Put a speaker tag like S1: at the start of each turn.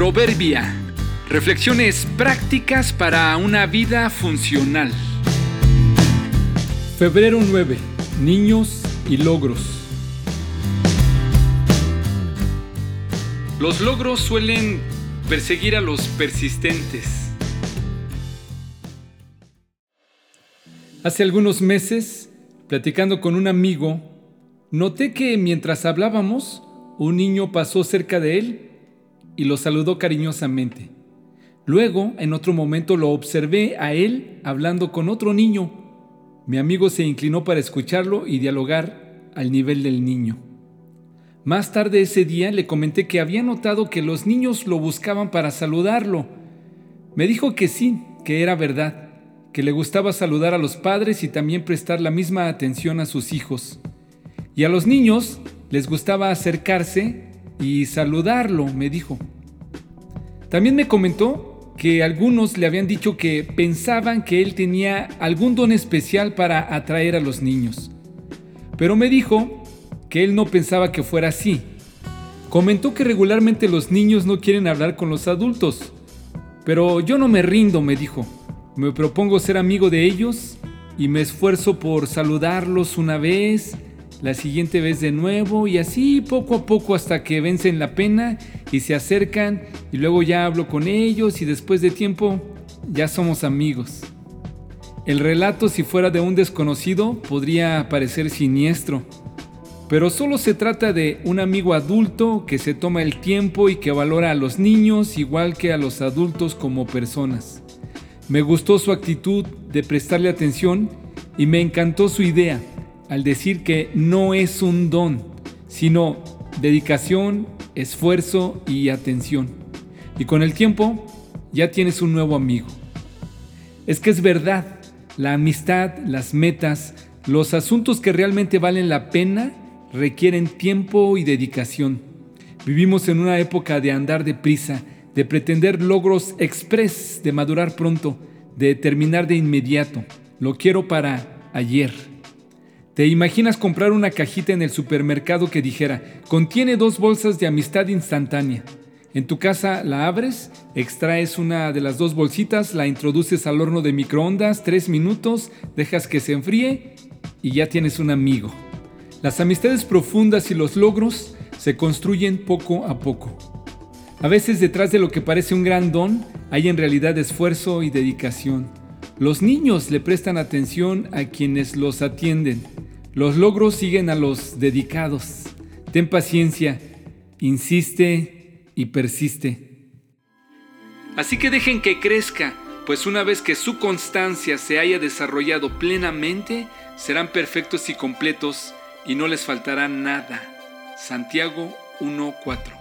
S1: Proverbia. Reflexiones prácticas para una vida funcional.
S2: Febrero 9. Niños y logros.
S1: Los logros suelen perseguir a los persistentes.
S2: Hace algunos meses, platicando con un amigo, noté que mientras hablábamos, un niño pasó cerca de él y lo saludó cariñosamente. Luego, en otro momento, lo observé a él hablando con otro niño. Mi amigo se inclinó para escucharlo y dialogar al nivel del niño. Más tarde ese día le comenté que había notado que los niños lo buscaban para saludarlo. Me dijo que sí, que era verdad, que le gustaba saludar a los padres y también prestar la misma atención a sus hijos. Y a los niños les gustaba acercarse y saludarlo, me dijo. También me comentó que algunos le habían dicho que pensaban que él tenía algún don especial para atraer a los niños. Pero me dijo que él no pensaba que fuera así. Comentó que regularmente los niños no quieren hablar con los adultos. Pero yo no me rindo, me dijo. Me propongo ser amigo de ellos y me esfuerzo por saludarlos una vez la siguiente vez de nuevo y así poco a poco hasta que vencen la pena y se acercan y luego ya hablo con ellos y después de tiempo ya somos amigos. El relato si fuera de un desconocido podría parecer siniestro, pero solo se trata de un amigo adulto que se toma el tiempo y que valora a los niños igual que a los adultos como personas. Me gustó su actitud de prestarle atención y me encantó su idea al decir que no es un don, sino dedicación, esfuerzo y atención. Y con el tiempo ya tienes un nuevo amigo. Es que es verdad, la amistad, las metas, los asuntos que realmente valen la pena requieren tiempo y dedicación. Vivimos en una época de andar deprisa, de pretender logros express, de madurar pronto, de terminar de inmediato. Lo quiero para ayer. ¿Te imaginas comprar una cajita en el supermercado que dijera, contiene dos bolsas de amistad instantánea? En tu casa la abres, extraes una de las dos bolsitas, la introduces al horno de microondas, tres minutos, dejas que se enfríe y ya tienes un amigo. Las amistades profundas y los logros se construyen poco a poco. A veces detrás de lo que parece un gran don hay en realidad esfuerzo y dedicación. Los niños le prestan atención a quienes los atienden. Los logros siguen a los dedicados. Ten paciencia, insiste y persiste.
S1: Así que dejen que crezca, pues una vez que su constancia se haya desarrollado plenamente, serán perfectos y completos y no les faltará nada. Santiago 1.4